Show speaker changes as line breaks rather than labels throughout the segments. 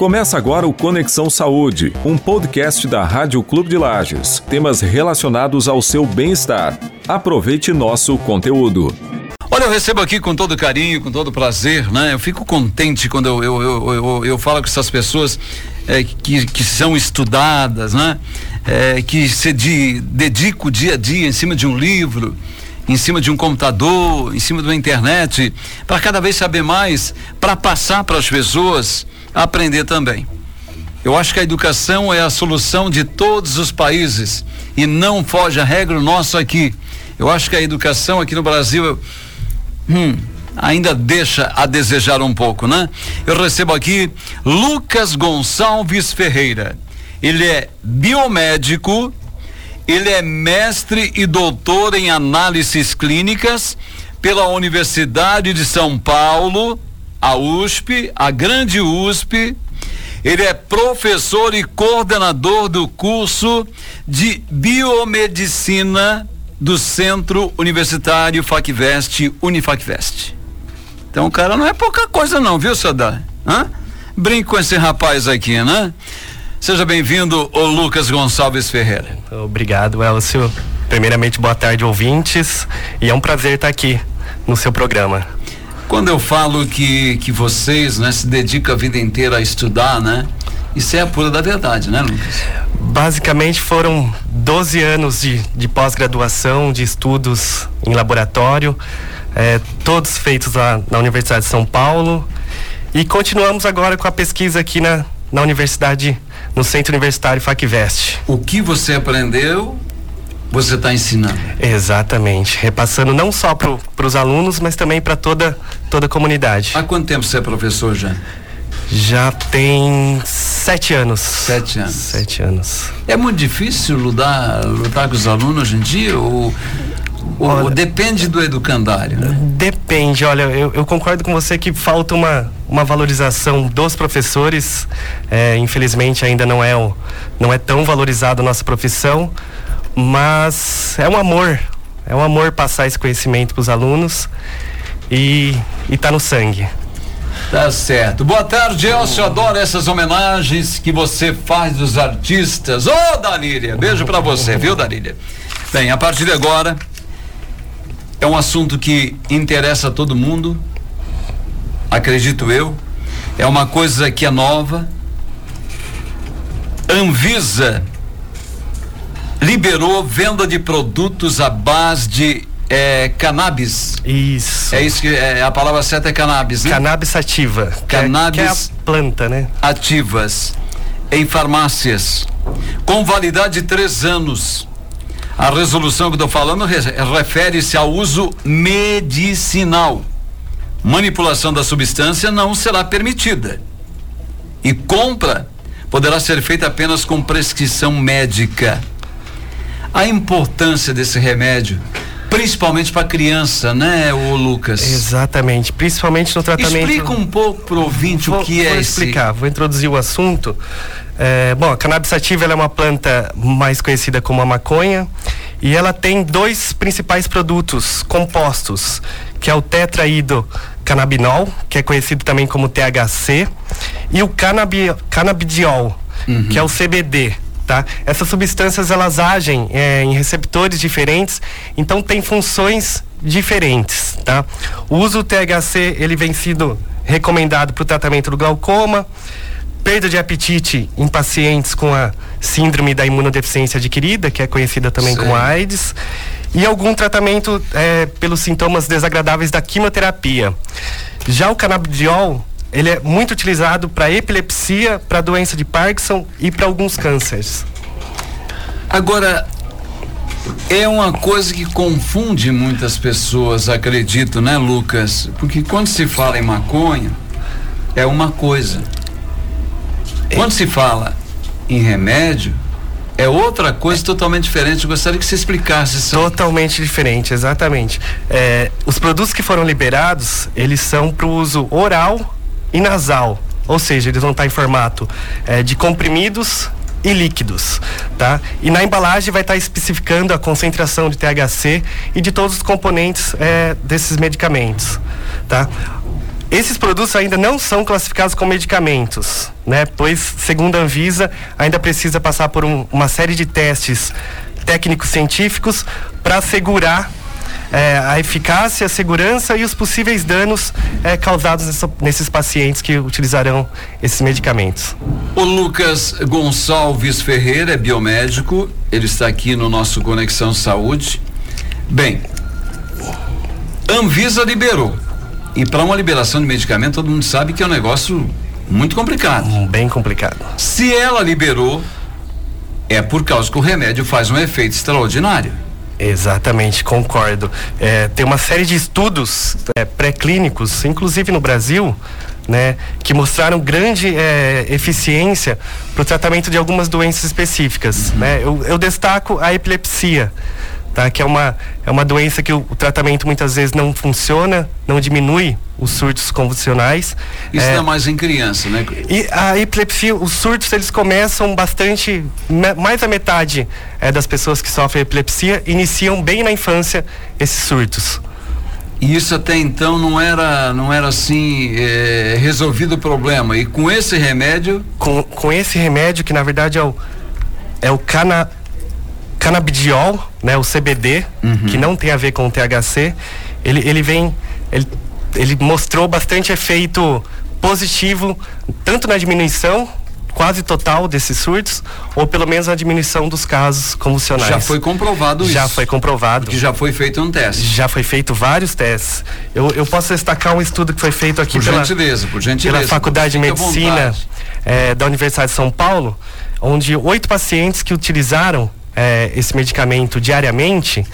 Começa agora o Conexão Saúde, um podcast da Rádio Clube de Lages. Temas relacionados ao seu bem-estar. Aproveite nosso conteúdo.
Olha, eu recebo aqui com todo carinho, com todo prazer, né? Eu fico contente quando eu, eu, eu, eu, eu falo com essas pessoas é, que, que são estudadas, né? É, que se de, dedica o dia a dia em cima de um livro, em cima de um computador, em cima de uma internet, para cada vez saber mais, para passar para as pessoas aprender também. Eu acho que a educação é a solução de todos os países e não foge a regra nosso aqui. Eu acho que a educação aqui no Brasil hum, ainda deixa a desejar um pouco, né? Eu recebo aqui Lucas Gonçalves Ferreira. Ele é biomédico, ele é mestre e doutor em análises clínicas pela Universidade de São Paulo a USP, a grande USP. Ele é professor e coordenador do curso de biomedicina do Centro Universitário Facvest, Unifacvest. Então o cara não é pouca coisa não, viu, Sadar? Hã? Brinco com esse rapaz aqui, né? Seja bem-vindo, o Lucas Gonçalves Ferreira.
Obrigado, Elcio. Primeiramente, boa tarde, ouvintes. E é um prazer estar aqui no seu programa.
Quando eu falo que, que vocês né, se dedicam a vida inteira a estudar, né? Isso é a pura da verdade, né, Lucas?
Basicamente foram 12 anos de, de pós-graduação, de estudos em laboratório, é, todos feitos lá na Universidade de São Paulo. E continuamos agora com a pesquisa aqui na, na Universidade, no Centro Universitário FACVEST.
O que você aprendeu você está ensinando.
Exatamente, repassando não só para os alunos, mas também para toda, toda a comunidade.
Há quanto tempo você é professor já?
Já tem sete anos.
Sete anos.
Sete anos.
É muito difícil lutar, lutar com os alunos hoje em dia? Ou, olha, ou depende do educandário? Né?
Depende, olha, eu, eu, concordo com você que falta uma, uma valorização dos professores. É, infelizmente ainda não é, não é tão valorizada a nossa profissão mas é um amor, é um amor passar esse conhecimento para os alunos e está no sangue.
Tá certo. Boa tarde, Elcio. Adoro essas homenagens que você faz dos artistas. Ô, oh, Darília, beijo para você, viu, Darília? Bem, a partir de agora, é um assunto que interessa a todo mundo, acredito eu. É uma coisa que é nova. Anvisa liberou venda de produtos à base de é, cannabis.
Isso.
É isso que é, a palavra certa é cannabis, né?
Cannabis ativa.
Cannabis
que é, que é a planta, né?
Ativas em farmácias com validade de três anos. A resolução que estou falando refere-se ao uso medicinal. Manipulação da substância não será permitida. E compra poderá ser feita apenas com prescrição médica a importância desse remédio principalmente para criança, né, o Lucas?
Exatamente, principalmente no tratamento.
Explica um pouco para o ouvinte vou, o que
é
vou
explicar, vou introduzir o assunto. É, bom, a cannabis sativa é uma planta mais conhecida como a maconha e ela tem dois principais produtos compostos, que é o tetraído canabinol, que é conhecido também como THC, e o canabi, canabidiol, uhum. que é o CBD tá? Essas substâncias elas agem é, em receptores diferentes, então tem funções diferentes, tá? O uso do THC ele vem sido recomendado para o tratamento do glaucoma, perda de apetite em pacientes com a síndrome da imunodeficiência adquirida, que é conhecida também Sim. como AIDS, e algum tratamento é, pelos sintomas desagradáveis da quimioterapia. Já o canabidiol ele é muito utilizado para epilepsia, para doença de Parkinson e para alguns cânceres.
Agora, é uma coisa que confunde muitas pessoas, acredito, né, Lucas? Porque quando se fala em maconha, é uma coisa. Quando se fala em remédio, é outra coisa totalmente diferente. Eu gostaria que você explicasse isso.
Totalmente diferente, exatamente. É, os produtos que foram liberados, eles são para o uso oral e nasal. Ou seja, eles vão estar em formato é, de comprimidos e líquidos, tá? E na embalagem vai estar especificando a concentração de THC e de todos os componentes é, desses medicamentos, tá? Esses produtos ainda não são classificados como medicamentos, né? Pois, segundo a Anvisa, ainda precisa passar por um, uma série de testes técnicos científicos para assegurar é, a eficácia, a segurança e os possíveis danos é, causados nessa, nesses pacientes que utilizarão esses medicamentos.
O Lucas Gonçalves Ferreira é biomédico, ele está aqui no nosso Conexão Saúde. Bem, Anvisa liberou. E para uma liberação de medicamento, todo mundo sabe que é um negócio muito complicado.
Bem complicado.
Se ela liberou, é por causa que o remédio faz um efeito extraordinário.
Exatamente, concordo. É, tem uma série de estudos é, pré-clínicos, inclusive no Brasil, né, que mostraram grande é, eficiência para o tratamento de algumas doenças específicas. Uhum. Né? Eu, eu, destaco a epilepsia tá? Que é uma, é uma doença que o, o tratamento muitas vezes não funciona, não diminui os surtos convulsionais.
Isso é, é mais em criança, né?
E a epilepsia, os surtos eles começam bastante, mais da metade é, das pessoas que sofrem epilepsia iniciam bem na infância esses surtos.
E isso até então não era, não era assim é, resolvido o problema. E com esse remédio?
Com, com esse remédio que na verdade é o é o cana canabidiol, né, o CBD, uhum. que não tem a ver com o THC, ele, ele vem, ele, ele mostrou bastante efeito positivo, tanto na diminuição quase total desses surtos, ou pelo menos na diminuição dos casos convulsionais.
Já foi comprovado
já isso? Já foi comprovado.
Que já foi feito um teste?
Já foi feito vários testes. Eu, eu posso destacar um estudo que foi feito aqui
por
pela,
gentileza, por gentileza.
pela Faculdade de Medicina é, da Universidade de São Paulo, onde oito pacientes que utilizaram é, esse medicamento diariamente,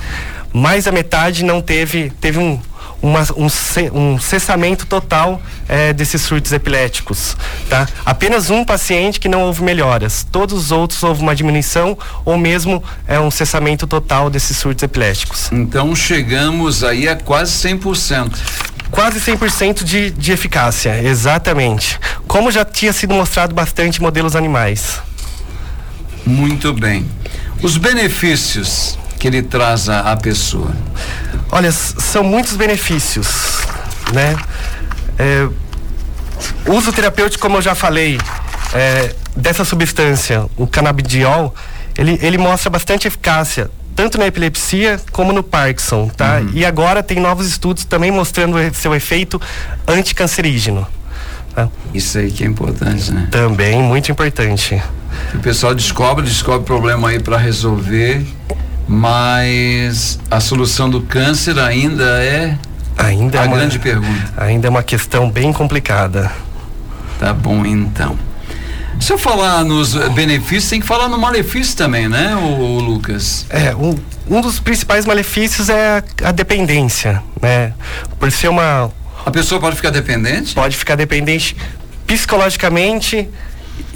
mais da metade não teve, teve um, uma, um, um, cessamento total é, desses surtos epiléticos. Tá? Apenas um paciente que não houve melhoras. Todos os outros houve uma diminuição ou mesmo é, um cessamento total desses surtos epiléticos.
Então chegamos aí a quase 100%.
Quase 100% de, de eficácia, exatamente. Como já tinha sido mostrado bastante em modelos animais.
Muito bem. Os benefícios que ele traz à, à pessoa.
Olha, são muitos benefícios, né? É, uso terapêutico, como eu já falei, é, dessa substância, o canabidiol, ele, ele mostra bastante eficácia tanto na epilepsia como no Parkinson, tá? Uhum. E agora tem novos estudos também mostrando seu efeito anticancerígeno.
Tá? Isso aí que é importante, né?
Também muito importante.
O pessoal descobre, descobre problema aí para resolver, mas a solução do câncer ainda é
ainda
a
é uma,
grande pergunta.
Ainda é uma questão bem complicada.
Tá bom então. Se eu falar nos benefícios, tem que falar no malefício também, né, o, Lucas?
É, um, um dos principais malefícios é a, a dependência, né? Por ser uma.
A pessoa pode ficar dependente?
Pode ficar dependente psicologicamente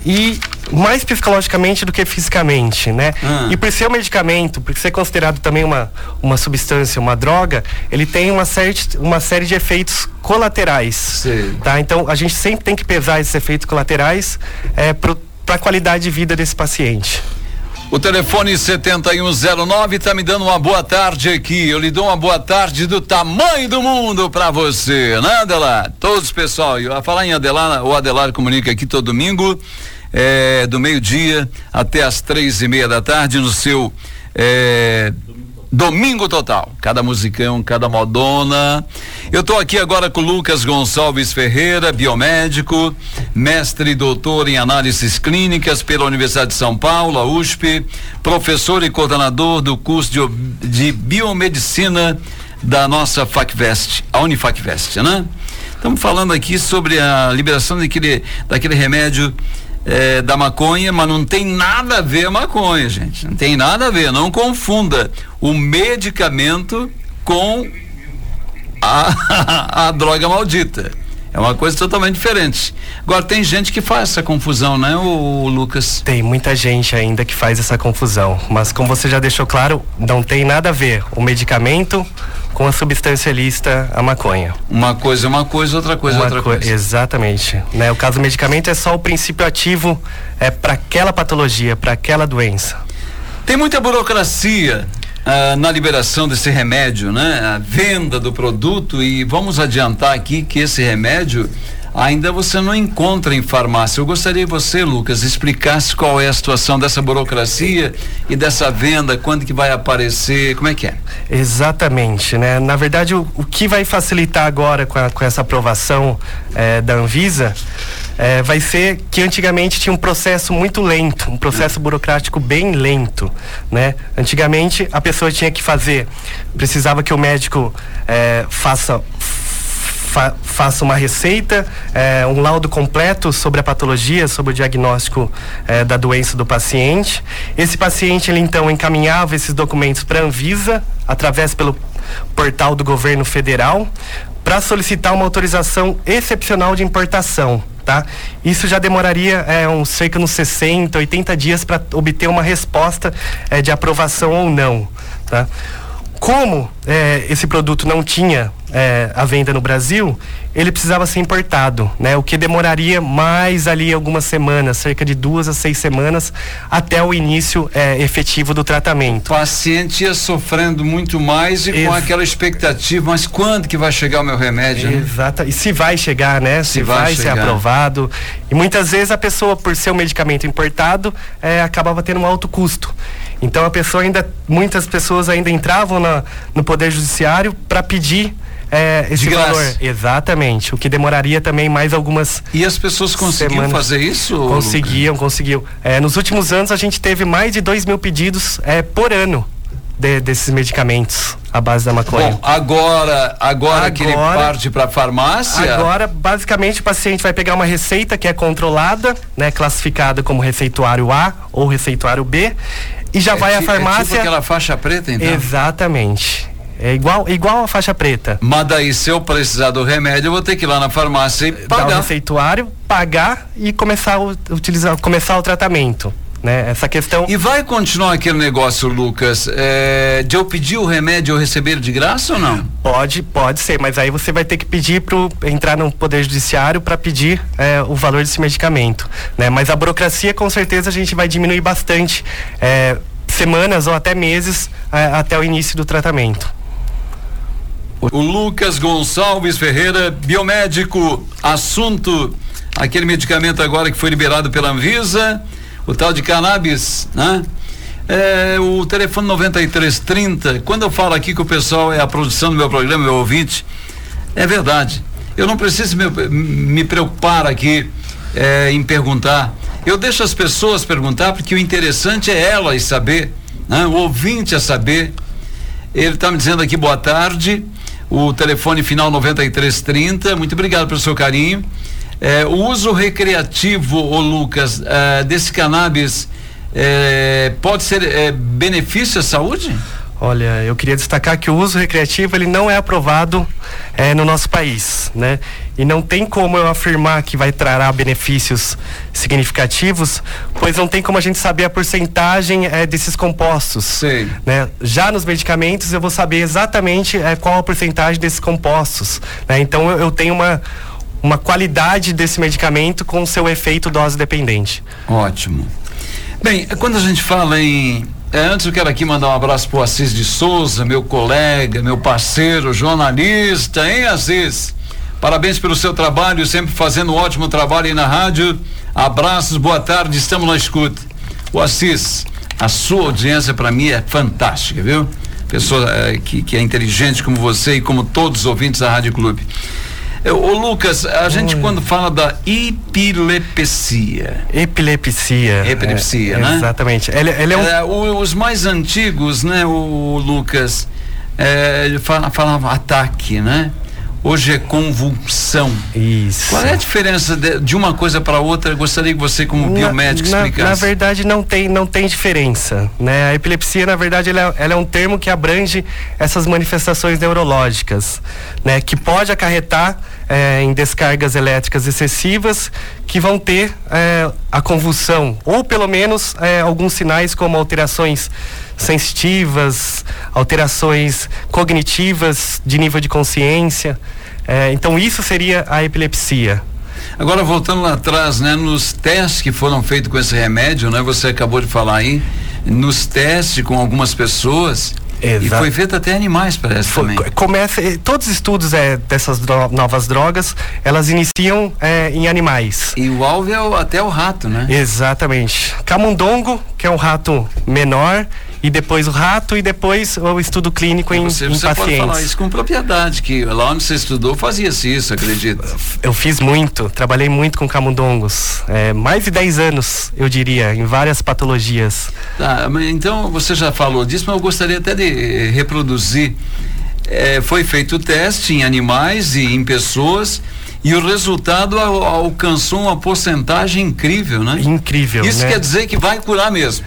e mais psicologicamente do que fisicamente, né? Ah. E por ser um medicamento, por ser considerado também uma, uma substância, uma droga, ele tem uma série, uma série de efeitos colaterais, Sim. tá? Então a gente sempre tem que pesar esses efeitos colaterais é, para a qualidade de vida desse paciente.
O telefone 7109 está me dando uma boa tarde aqui. Eu lhe dou uma boa tarde do tamanho do mundo para você, né, Adelar? Todos, pessoal. Eu a falar em Adelar, o Adelar comunica aqui todo domingo, é, do meio-dia até as três e meia da tarde, no seu é, Domingo Total. Cada musicão, cada modona. Eu estou aqui agora com Lucas Gonçalves Ferreira, biomédico, mestre e doutor em análises clínicas pela Universidade de São Paulo, USP, professor e coordenador do curso de, de biomedicina da nossa FacVest, a Unifacvest, né? Estamos falando aqui sobre a liberação daquele, daquele remédio é, da maconha, mas não tem nada a ver a maconha, gente. Não tem nada a ver. Não confunda o medicamento com a, a droga maldita. É uma coisa totalmente diferente. Agora tem gente que faz essa confusão, né, o, Lucas?
Tem muita gente ainda que faz essa confusão, mas como você já deixou claro, não tem nada a ver o medicamento com a substância lista, a maconha.
Uma coisa é uma coisa, outra coisa é outra co coisa.
Exatamente. Né? O caso do medicamento é só o princípio ativo é para aquela patologia, para aquela doença.
Tem muita burocracia ah, na liberação desse remédio, né? A venda do produto e vamos adiantar aqui que esse remédio ainda você não encontra em farmácia. Eu gostaria que você, Lucas, explicasse qual é a situação dessa burocracia e dessa venda, quando que vai aparecer, como é que é?
Exatamente, né? Na verdade, o, o que vai facilitar agora com, a, com essa aprovação eh, da Anvisa eh, vai ser que antigamente tinha um processo muito lento, um processo burocrático bem lento, né? Antigamente a pessoa tinha que fazer, precisava que o médico eh, faça fa faça uma receita, é, um laudo completo sobre a patologia, sobre o diagnóstico é, da doença do paciente. Esse paciente, ele então encaminhava esses documentos para a Anvisa, através pelo portal do governo federal, para solicitar uma autorização excepcional de importação. Tá? Isso já demoraria é, uns cerca de 60, 80 dias para obter uma resposta é, de aprovação ou não. Tá? Como é, esse produto não tinha é, a venda no Brasil, ele precisava ser importado, né? O que demoraria mais ali algumas semanas, cerca de duas a seis semanas, até o início é, efetivo do tratamento.
O paciente ia sofrendo muito mais e Ex com aquela expectativa, mas quando que vai chegar o meu remédio?
Né? Exato. E se vai chegar, né? Se, se vai, vai ser aprovado. E muitas vezes a pessoa, por ser um medicamento importado, é, acabava tendo um alto custo. Então a pessoa ainda, muitas pessoas ainda entravam na, no Poder Judiciário para pedir é, esse
de
valor. Exatamente. O que demoraria também mais algumas.
E as pessoas conseguiam semanas. fazer isso?
Conseguiam, conseguiam. É, nos últimos anos a gente teve mais de 2 mil pedidos é, por ano de, desses medicamentos à base da maconha. Bom,
agora, agora, agora que ele parte para farmácia.
Agora, basicamente, o paciente vai pegar uma receita que é controlada, né, classificada como receituário A ou receituário B e já é vai à farmácia. É tipo
aquela faixa preta, então?
Exatamente. É igual, igual a faixa preta.
Mas daí, se eu precisar do remédio, eu vou ter que ir lá na farmácia e pagar.
Dar o receituário, pagar e começar a utilizar, começar o tratamento. Né? Essa questão.
E vai continuar aquele negócio, Lucas, é, de eu pedir o remédio ou receber de graça ou não?
Pode, pode ser, mas aí você vai ter que pedir para entrar no Poder Judiciário para pedir é, o valor desse medicamento. Né? Mas a burocracia, com certeza, a gente vai diminuir bastante. É, semanas ou até meses é, até o início do tratamento.
O Lucas Gonçalves Ferreira, biomédico, assunto, aquele medicamento agora que foi liberado pela Anvisa, o tal de cannabis, né? É, o telefone 9330, quando eu falo aqui que o pessoal é a produção do meu programa, meu ouvinte, é verdade. Eu não preciso me, me preocupar aqui é, em perguntar. Eu deixo as pessoas perguntar, porque o interessante é elas saber, né? o ouvinte a saber. Ele está me dizendo aqui boa tarde o telefone final 9330. Muito obrigado pelo seu carinho. É, o uso recreativo, ô Lucas, é, desse cannabis é, pode ser é, benefício à saúde?
Olha, eu queria destacar que o uso recreativo ele não é aprovado é, no nosso país, né? E não tem como eu afirmar que vai trará benefícios significativos, pois não tem como a gente saber a porcentagem é, desses compostos.
Sim.
Né? Já nos medicamentos eu vou saber exatamente é, qual a porcentagem desses compostos. Né? Então eu, eu tenho uma uma qualidade desse medicamento com seu efeito dose dependente.
Ótimo. Bem, quando a gente fala em é, antes eu quero aqui mandar um abraço pro Assis de Souza, meu colega, meu parceiro, jornalista, hein, Assis? Parabéns pelo seu trabalho, sempre fazendo um ótimo trabalho aí na rádio. Abraços, boa tarde, estamos na escuta. O Assis, a sua audiência para mim é fantástica, viu? Pessoa é, que, que é inteligente como você e como todos os ouvintes da Rádio Clube. Ô Lucas, a gente quando fala da epilepsia.
Epilepsia.
Epilepsia,
é,
né?
Exatamente.
Ele, ele é um... é, os mais antigos, né, o Lucas, é, falava ataque, né? Hoje é convulsão.
Isso.
Qual é a diferença de, de uma coisa para outra? Eu gostaria que você, como na, biomédico,
na,
explicasse.
Na verdade, não tem, não tem diferença. Né? A epilepsia, na verdade, ela, ela é um termo que abrange essas manifestações neurológicas, né? que pode acarretar é, em descargas elétricas excessivas que vão ter é, a convulsão, ou pelo menos é, alguns sinais como alterações sensitivas, alterações cognitivas de nível de consciência. É, então isso seria a epilepsia.
Agora voltando lá atrás, né, nos testes que foram feitos com esse remédio, né, você acabou de falar aí, nos testes com algumas pessoas, Exato. E foi feito até animais, parece foi, também.
Começa, eh, todos os estudos é, dessas dro novas drogas, elas iniciam é, em animais.
E o alvo é o, até o rato, né?
Exatamente. Camundongo, que é um rato menor, e depois o rato e depois o estudo clínico em,
você,
em
você
pacientes. Você pode falar
isso com propriedade, que lá onde você estudou fazia-se isso, acredito.
Eu fiz muito, trabalhei muito com camundongos, é, mais de 10 anos, eu diria, em várias patologias.
Tá, então você já falou disso, mas eu gostaria até de reproduzir. É, foi feito o teste em animais e em pessoas e o resultado alcançou uma porcentagem incrível, né?
Incrível.
Isso
né?
quer dizer que vai curar mesmo.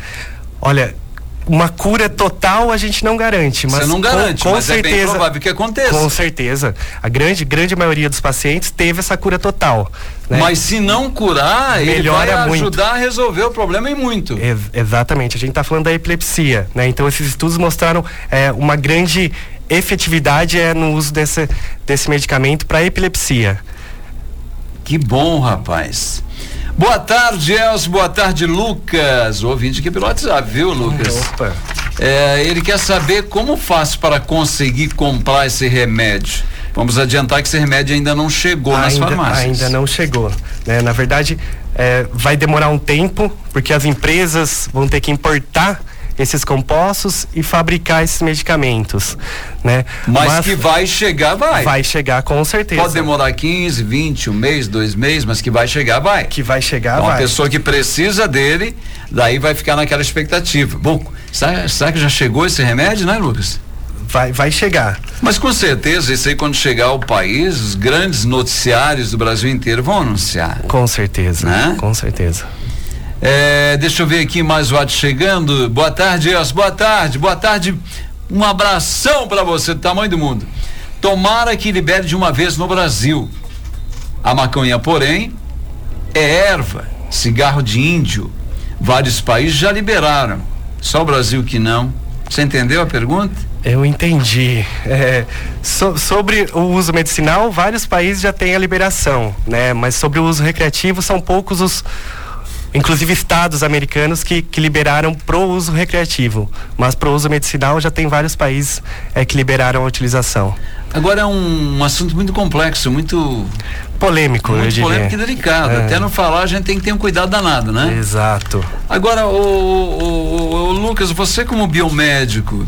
Olha, uma cura total a gente não garante, mas
Você não garante, com, com mas certeza, é bem provável que aconteça.
Com certeza. A grande, grande maioria dos pacientes teve essa cura total.
Né? Mas se não curar, Melhora ele vai muito. ajudar a resolver o problema e muito.
Ex exatamente. A gente está falando da epilepsia, né? Então esses estudos mostraram é, uma grande efetividade é, no uso desse, desse medicamento para epilepsia.
Que bom, rapaz. Boa tarde, Elcio. Boa tarde, Lucas. O ouvinte aqui pelo WhatsApp, viu, Lucas? Opa. É, ele quer saber como faço para conseguir comprar esse remédio. Vamos adiantar que esse remédio ainda não chegou ainda, nas farmácias.
Ainda não chegou. Né? Na verdade, é, vai demorar um tempo, porque as empresas vão ter que importar esses compostos e fabricar esses medicamentos, né?
Mas, mas, que vai chegar, vai.
Vai chegar com certeza.
Pode demorar 15, 20, um mês, dois meses, mas que vai chegar, vai.
Que vai chegar,
então,
vai.
Uma pessoa que precisa dele, daí vai ficar naquela expectativa. Bom, será, será que já chegou esse remédio, né, Lucas?
Vai, vai chegar.
Mas com certeza, isso aí quando chegar ao país, os grandes noticiários do Brasil inteiro vão anunciar.
Com certeza, né? Com certeza.
É, deixa eu ver aqui mais o WhatsApp chegando. Boa tarde, Elcio. Boa tarde, boa tarde. Um abração para você do tamanho do mundo. Tomara que libere de uma vez no Brasil. A maconha, porém, é erva, cigarro de índio. Vários países já liberaram. Só o Brasil que não. Você entendeu a pergunta?
Eu entendi. É, so, sobre o uso medicinal, vários países já têm a liberação, né? Mas sobre o uso recreativo, são poucos os inclusive estados americanos que, que liberaram pro uso recreativo, mas pro uso medicinal já tem vários países é, que liberaram a utilização.
Agora é um, um assunto muito complexo, muito
polêmico,
muito
eu diria.
polêmico e delicado. É. Até não falar a gente tem que ter um cuidado danado, né?
Exato.
Agora, o, o, o Lucas, você como biomédico,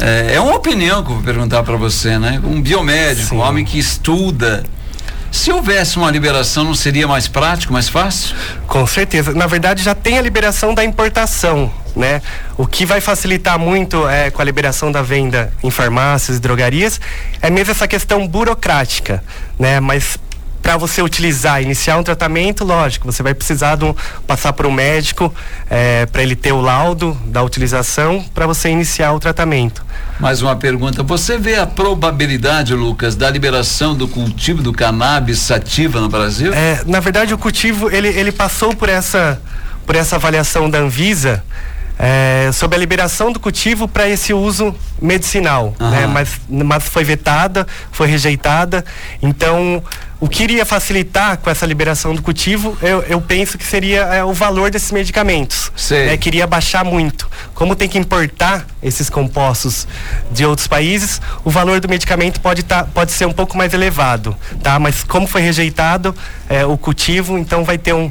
é, é, uma opinião que eu vou perguntar para você, né? Um biomédico, Sim. um homem que estuda se houvesse uma liberação, não seria mais prático, mais fácil?
Com certeza. Na verdade, já tem a liberação da importação, né? O que vai facilitar muito é, com a liberação da venda em farmácias e drogarias é mesmo essa questão burocrática, né? Mas para você utilizar, iniciar um tratamento, lógico, você vai precisar de um, passar por um médico é, para ele ter o laudo da utilização para você iniciar o tratamento.
Mais uma pergunta: você vê a probabilidade, Lucas, da liberação do cultivo do cannabis sativa no Brasil?
É, na verdade, o cultivo ele, ele passou por essa por essa avaliação da Anvisa é, sobre a liberação do cultivo para esse uso medicinal, uhum. né? mas, mas foi vetada, foi rejeitada. Então, o que iria facilitar com essa liberação do cultivo, eu, eu penso que seria é, o valor desses medicamentos. Né? Queria baixar muito. Como tem que importar esses compostos de outros países, o valor do medicamento pode, tá, pode ser um pouco mais elevado, tá? Mas como foi rejeitado é, o cultivo, então vai ter um,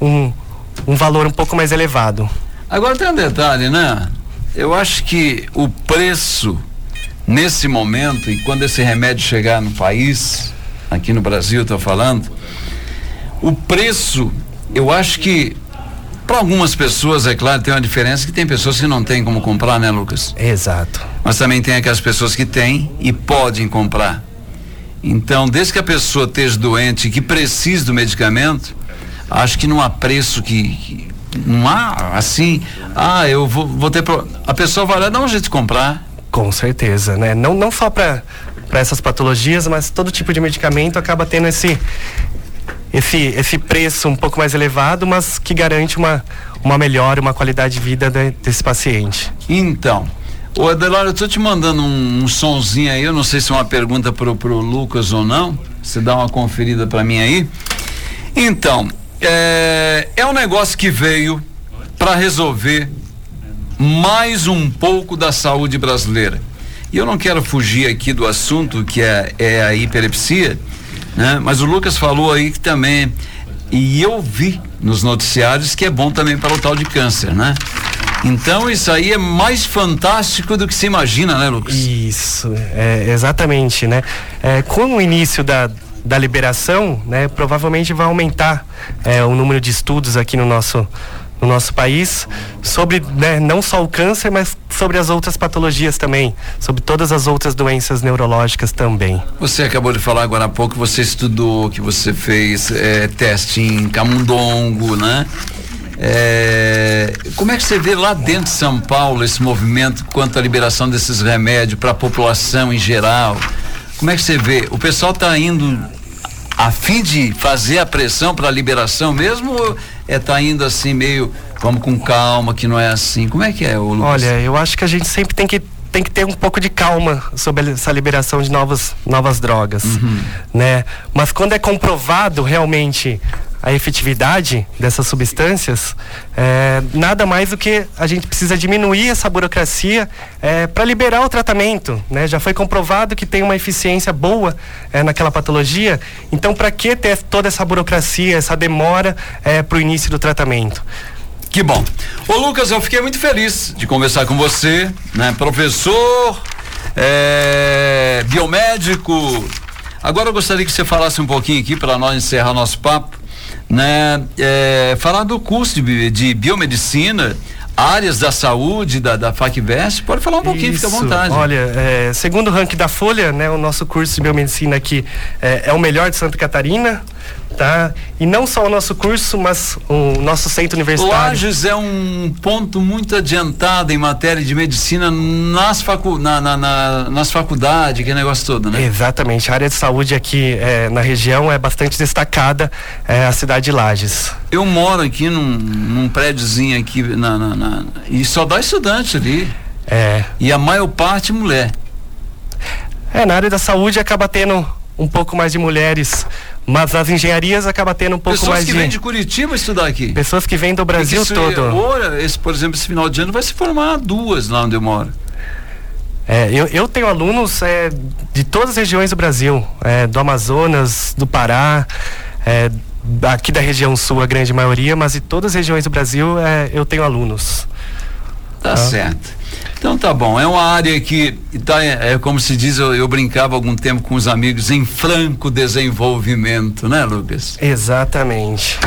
um, um valor um pouco mais elevado.
Agora tem um detalhe, né? Eu acho que o preço nesse momento e quando esse remédio chegar no país, aqui no Brasil, estou falando, o preço, eu acho que para algumas pessoas, é claro, tem uma diferença que tem pessoas que não têm como comprar, né, Lucas?
Exato.
Mas também tem aquelas pessoas que têm e podem comprar. Então, desde que a pessoa esteja doente e que precise do medicamento, acho que não há preço que, que não há assim, ah, eu vou, vou ter. Pro... A pessoa vai lá dar um jeito de comprar.
Com certeza, né? Não, não só para essas patologias, mas todo tipo de medicamento acaba tendo esse, esse, esse preço um pouco mais elevado, mas que garante uma, uma melhora, uma qualidade de vida de, desse paciente.
Então, o Adelar, eu tô te mandando um, um sonzinho aí, eu não sei se é uma pergunta pro, pro Lucas ou não. Você dá uma conferida para mim aí. Então, é, é um negócio que veio para resolver mais um pouco da saúde brasileira. E eu não quero fugir aqui do assunto que é, é a hiperepsia, né? Mas o Lucas falou aí que também e eu vi nos noticiários que é bom também para o tal de câncer, né? Então isso aí é mais fantástico do que se imagina, né, Lucas?
Isso, é, exatamente, né? É, com o início da, da liberação, né, provavelmente vai aumentar é, o número de estudos aqui no nosso no nosso país sobre né, não só o câncer, mas sobre as outras patologias também, sobre todas as outras doenças neurológicas também.
Você acabou de falar agora há pouco, você estudou, que você fez é, teste em camundongo, né? É, como é que você vê lá dentro de São Paulo esse movimento quanto à liberação desses remédios para a população em geral? Como é que você vê? O pessoal está indo a fim de fazer a pressão para a liberação mesmo ou é tá indo assim meio vamos com calma que não é assim? Como é que é
Lucas? Olha, eu acho que a gente sempre tem que tem que ter um pouco de calma sobre essa liberação de novas, novas drogas, uhum. né? Mas quando é comprovado realmente a efetividade dessas substâncias, é, nada mais do que a gente precisa diminuir essa burocracia é, para liberar o tratamento. Né? Já foi comprovado que tem uma eficiência boa é, naquela patologia, então para que ter toda essa burocracia, essa demora é, para o início do tratamento?
Que bom. Ô Lucas, eu fiquei muito feliz de conversar com você, né? Professor, é, biomédico. Agora eu gostaria que você falasse um pouquinho aqui para nós encerrar nosso papo né? É, falar do curso de, de biomedicina, áreas da saúde da, da FACVEST, pode falar um pouquinho, Isso. fica à vontade.
Olha, é, segundo o ranking da Folha, né, o nosso curso de biomedicina aqui é, é o melhor de Santa Catarina, tá? E não só o nosso curso, mas o nosso centro universitário.
Lages é um ponto muito adiantado em matéria de medicina nas, facu na, na, na, nas faculdades, que negócio todo, né?
Exatamente. A área de saúde aqui é, na região é bastante destacada, é a cidade de Lages.
Eu moro aqui num, num prédiozinho aqui na, na, na, e só dá estudante ali. É. E a maior parte mulher.
É, na área da saúde acaba tendo um pouco mais de mulheres mas as engenharias acaba tendo um pouco
Pessoas
mais
de. Pessoas que vêm de Curitiba estudar aqui.
Pessoas que vêm do Brasil
isso,
todo.
Agora, esse, por exemplo, esse final de ano vai se formar duas lá onde eu moro.
É, eu, eu tenho alunos é, de todas as regiões do Brasil, é, do Amazonas, do Pará, é, aqui da região sul, a grande maioria, mas de todas as regiões do Brasil é, eu tenho alunos.
Tá ah. certo. Então tá bom, é uma área que tá, é, é como se diz, eu, eu, brincava algum tempo com os amigos em franco desenvolvimento, né, Lucas?
Exatamente.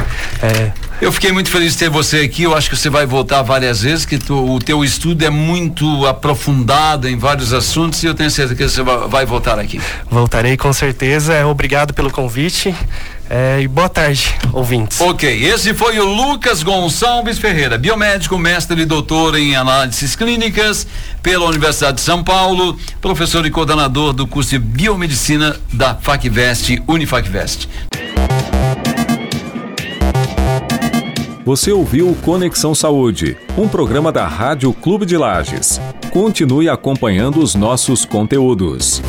É.
Eu fiquei muito feliz de ter você aqui. Eu acho que você vai voltar várias vezes, que tu, o teu estudo é muito aprofundado em vários assuntos e eu tenho certeza que você vai, vai voltar aqui.
Voltarei com certeza. Obrigado pelo convite. É, e boa tarde, ouvintes.
Ok, esse foi o Lucas Gonçalves Ferreira, biomédico, mestre e doutor em análises clínicas pela Universidade de São Paulo, professor e coordenador do curso de biomedicina da FacVest, Unifacvest.
Você ouviu Conexão Saúde, um programa da Rádio Clube de Lages. Continue acompanhando os nossos conteúdos.